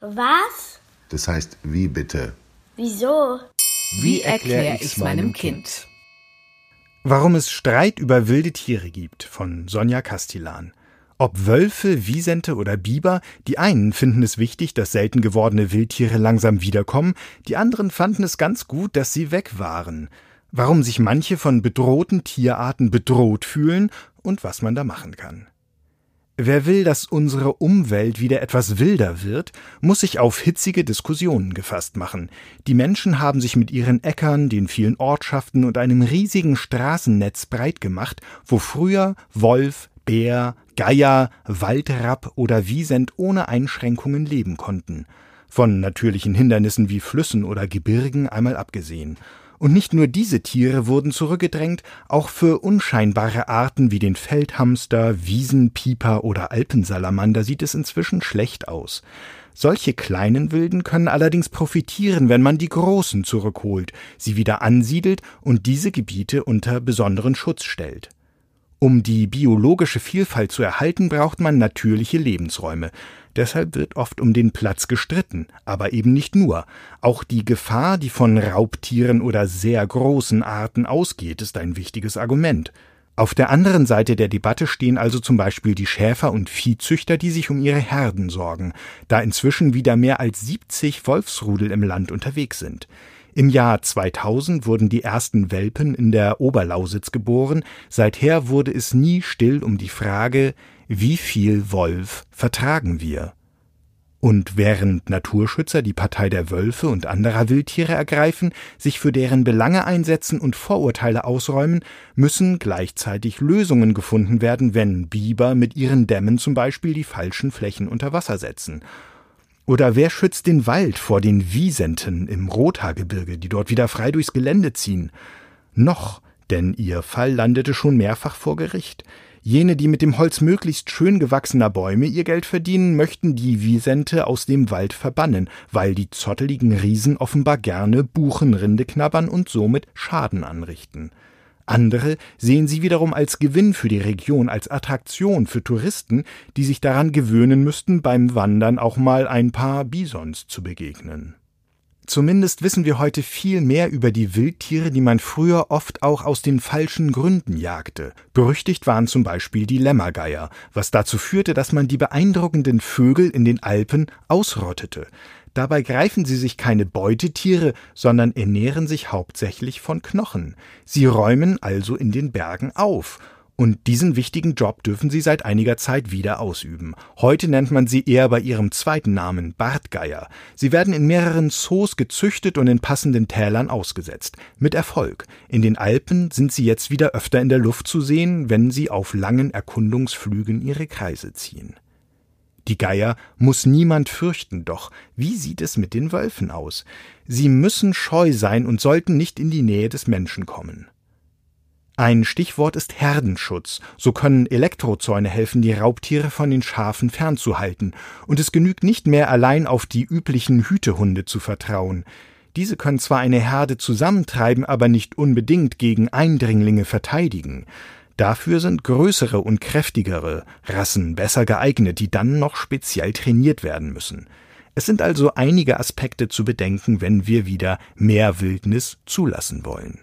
Was? Das heißt, wie bitte? Wieso? Wie erkläre ich's meinem Kind? Warum es Streit über wilde Tiere gibt von Sonja Castellan. Ob Wölfe, Wiesente oder Biber, die einen finden es wichtig, dass selten gewordene Wildtiere langsam wiederkommen, die anderen fanden es ganz gut, dass sie weg waren. Warum sich manche von bedrohten Tierarten bedroht fühlen und was man da machen kann. Wer will, dass unsere Umwelt wieder etwas wilder wird, muss sich auf hitzige Diskussionen gefasst machen. Die Menschen haben sich mit ihren Äckern, den vielen Ortschaften und einem riesigen Straßennetz breit gemacht, wo früher Wolf, Bär, Geier, Waldrapp oder Wiesent ohne Einschränkungen leben konnten. Von natürlichen Hindernissen wie Flüssen oder Gebirgen einmal abgesehen. Und nicht nur diese Tiere wurden zurückgedrängt, auch für unscheinbare Arten wie den Feldhamster, Wiesenpieper oder Alpensalamander sieht es inzwischen schlecht aus. Solche kleinen Wilden können allerdings profitieren, wenn man die großen zurückholt, sie wieder ansiedelt und diese Gebiete unter besonderen Schutz stellt. Um die biologische Vielfalt zu erhalten, braucht man natürliche Lebensräume. Deshalb wird oft um den Platz gestritten, aber eben nicht nur. Auch die Gefahr, die von Raubtieren oder sehr großen Arten ausgeht, ist ein wichtiges Argument. Auf der anderen Seite der Debatte stehen also zum Beispiel die Schäfer und Viehzüchter, die sich um ihre Herden sorgen, da inzwischen wieder mehr als 70 Wolfsrudel im Land unterwegs sind. Im Jahr 2000 wurden die ersten Welpen in der Oberlausitz geboren, seither wurde es nie still um die Frage, wie viel Wolf vertragen wir? Und während Naturschützer die Partei der Wölfe und anderer Wildtiere ergreifen, sich für deren Belange einsetzen und Vorurteile ausräumen, müssen gleichzeitig Lösungen gefunden werden, wenn Biber mit ihren Dämmen zum Beispiel die falschen Flächen unter Wasser setzen. Oder wer schützt den Wald vor den Wiesenten im Rothaargebirge, die dort wieder frei durchs Gelände ziehen? Noch, denn ihr Fall landete schon mehrfach vor Gericht. Jene, die mit dem Holz möglichst schön gewachsener Bäume ihr Geld verdienen, möchten die Wiesente aus dem Wald verbannen, weil die zotteligen Riesen offenbar gerne Buchenrinde knabbern und somit Schaden anrichten. Andere sehen sie wiederum als Gewinn für die Region, als Attraktion für Touristen, die sich daran gewöhnen müssten, beim Wandern auch mal ein paar Bisons zu begegnen. Zumindest wissen wir heute viel mehr über die Wildtiere, die man früher oft auch aus den falschen Gründen jagte. Berüchtigt waren zum Beispiel die Lämmergeier, was dazu führte, dass man die beeindruckenden Vögel in den Alpen ausrottete. Dabei greifen sie sich keine Beutetiere, sondern ernähren sich hauptsächlich von Knochen. Sie räumen also in den Bergen auf und diesen wichtigen Job dürfen sie seit einiger Zeit wieder ausüben. Heute nennt man sie eher bei ihrem zweiten Namen Bartgeier. Sie werden in mehreren Zoos gezüchtet und in passenden Tälern ausgesetzt. Mit Erfolg. In den Alpen sind sie jetzt wieder öfter in der Luft zu sehen, wenn sie auf langen Erkundungsflügen ihre Kreise ziehen. Die Geier muss niemand fürchten, doch wie sieht es mit den Wölfen aus? Sie müssen scheu sein und sollten nicht in die Nähe des Menschen kommen. Ein Stichwort ist Herdenschutz. So können Elektrozäune helfen, die Raubtiere von den Schafen fernzuhalten. Und es genügt nicht mehr allein auf die üblichen Hütehunde zu vertrauen. Diese können zwar eine Herde zusammentreiben, aber nicht unbedingt gegen Eindringlinge verteidigen. Dafür sind größere und kräftigere Rassen besser geeignet, die dann noch speziell trainiert werden müssen. Es sind also einige Aspekte zu bedenken, wenn wir wieder mehr Wildnis zulassen wollen.